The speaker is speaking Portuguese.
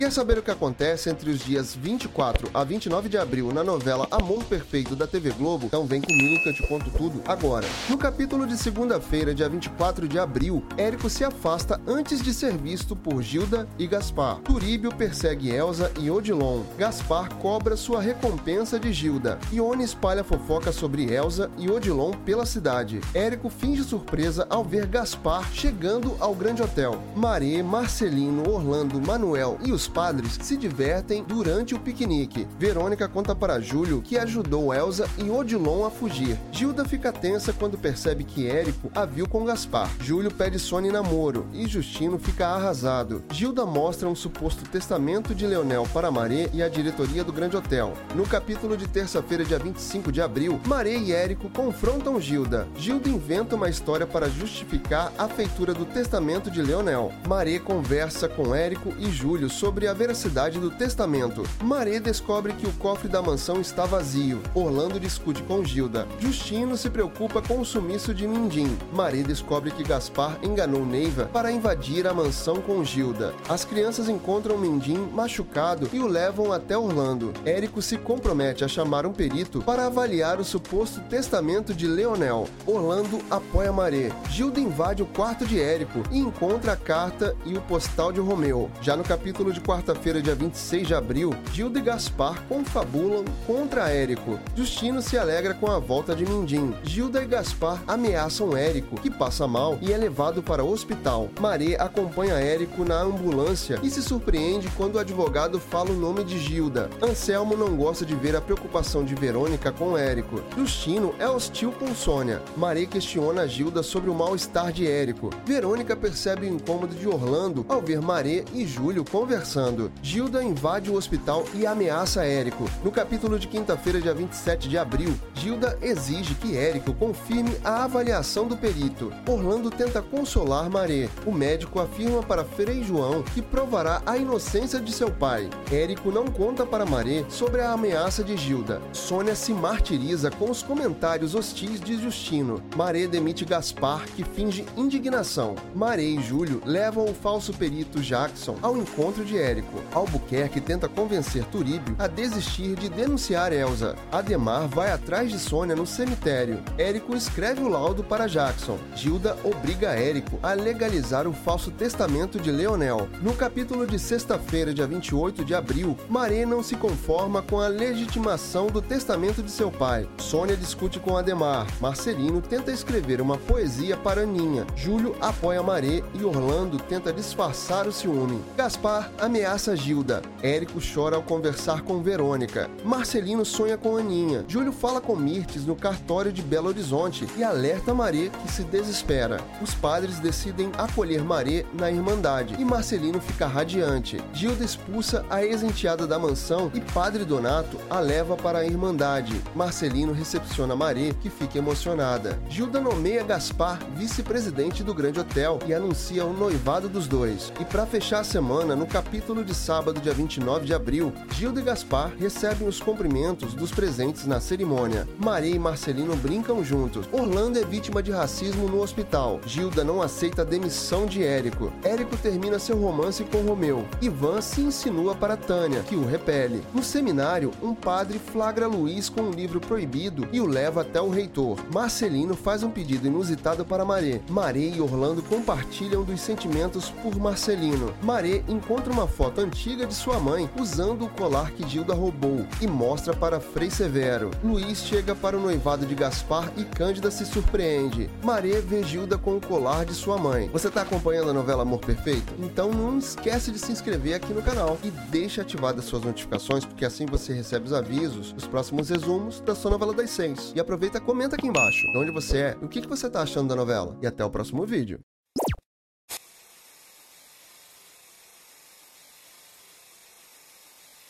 Quer saber o que acontece entre os dias 24 a 29 de abril na novela Amor Perfeito da TV Globo? Então vem comigo que eu te conto tudo agora. No capítulo de segunda-feira, dia 24 de abril, Érico se afasta antes de ser visto por Gilda e Gaspar. Turíbio persegue Elsa e Odilon. Gaspar cobra sua recompensa de Gilda. Ione espalha fofoca sobre Elsa e Odilon pela cidade. Érico finge surpresa ao ver Gaspar chegando ao grande hotel. Maré, Marcelino, Orlando, Manuel e os padres se divertem durante o piquenique. Verônica conta para Júlio que ajudou Elsa e Odilon a fugir. Gilda fica tensa quando percebe que Érico a viu com Gaspar. Júlio pede Sônia namoro e Justino fica arrasado. Gilda mostra um suposto testamento de Leonel para Maré e a diretoria do Grande Hotel. No capítulo de terça-feira, dia 25 de abril, Maré e Érico confrontam Gilda. Gilda inventa uma história para justificar a feitura do testamento de Leonel. Maré conversa com Érico e Júlio sobre sobre a veracidade do testamento. Maré descobre que o cofre da mansão está vazio. Orlando discute com Gilda. Justino se preocupa com o sumiço de Mindim. Maré descobre que Gaspar enganou Neiva para invadir a mansão com Gilda. As crianças encontram Mindim machucado e o levam até Orlando. Érico se compromete a chamar um perito para avaliar o suposto testamento de Leonel. Orlando apoia Maré. Gilda invade o quarto de Érico e encontra a carta e o postal de Romeu. Já no capítulo de quarta-feira, dia 26 de abril, Gilda e Gaspar confabulam contra Érico. Justino se alegra com a volta de Mindim. Gilda e Gaspar ameaçam Érico, que passa mal e é levado para o hospital. Maré acompanha Érico na ambulância e se surpreende quando o advogado fala o nome de Gilda. Anselmo não gosta de ver a preocupação de Verônica com Érico. Justino é hostil com Sônia. Maré questiona Gilda sobre o mal-estar de Érico. Verônica percebe o incômodo de Orlando ao ver Maré e Júlio conversando conversando. Gilda invade o hospital e ameaça Érico. No capítulo de quinta-feira, dia 27 de abril, Gilda exige que Érico confirme a avaliação do perito. Orlando tenta consolar Maré. O médico afirma para Frei João que provará a inocência de seu pai. Érico não conta para Maré sobre a ameaça de Gilda. Sônia se martiriza com os comentários hostis de Justino. Maré demite Gaspar, que finge indignação. Maré e Júlio levam o falso perito Jackson ao encontro de Érico. Albuquerque tenta convencer Turíbio a desistir de denunciar Elsa. Ademar vai atrás de Sônia no cemitério. Érico escreve o laudo para Jackson. Gilda obriga Érico a legalizar o falso testamento de Leonel. No capítulo de sexta-feira, dia 28 de abril, Maré não se conforma com a legitimação do testamento de seu pai. Sônia discute com Ademar. Marcelino tenta escrever uma poesia para Aninha. Júlio apoia Maré e Orlando tenta disfarçar o ciúme. Gaspar ameaça Gilda. Érico chora ao conversar com Verônica. Marcelino sonha com Aninha. Júlio fala com Mirtes no cartório de Belo Horizonte e alerta Maré que se desespera. Os padres decidem acolher Maré na Irmandade e Marcelino fica radiante. Gilda expulsa a ex-enteada da mansão e Padre Donato a leva para a Irmandade. Marcelino recepciona Maré, que fica emocionada. Gilda nomeia Gaspar vice-presidente do Grande Hotel e anuncia o noivado dos dois. E para fechar a semana, no capítulo capítulo de sábado, dia 29 de abril, Gilda e Gaspar recebem os cumprimentos dos presentes na cerimônia. Maria e Marcelino brincam juntos. Orlando é vítima de racismo no hospital. Gilda não aceita a demissão de Érico. Érico termina seu romance com Romeu. Ivan se insinua para Tânia, que o repele. No seminário, um padre flagra Luiz com um livro proibido e o leva até o reitor. Marcelino faz um pedido inusitado para Maré. Maré e Orlando compartilham dos sentimentos por Marcelino. Maré encontra uma foto antiga de sua mãe usando o colar que Gilda roubou e mostra para Frei Severo. Luiz chega para o noivado de Gaspar e Cândida se surpreende. Maré vê Gilda com o colar de sua mãe. Você está acompanhando a novela Amor Perfeito? Então não esquece de se inscrever aqui no canal e deixe ativadas suas notificações, porque assim você recebe os avisos dos próximos resumos da sua novela das seis. E aproveita comenta aqui embaixo de onde você é e o que você está achando da novela. E até o próximo vídeo.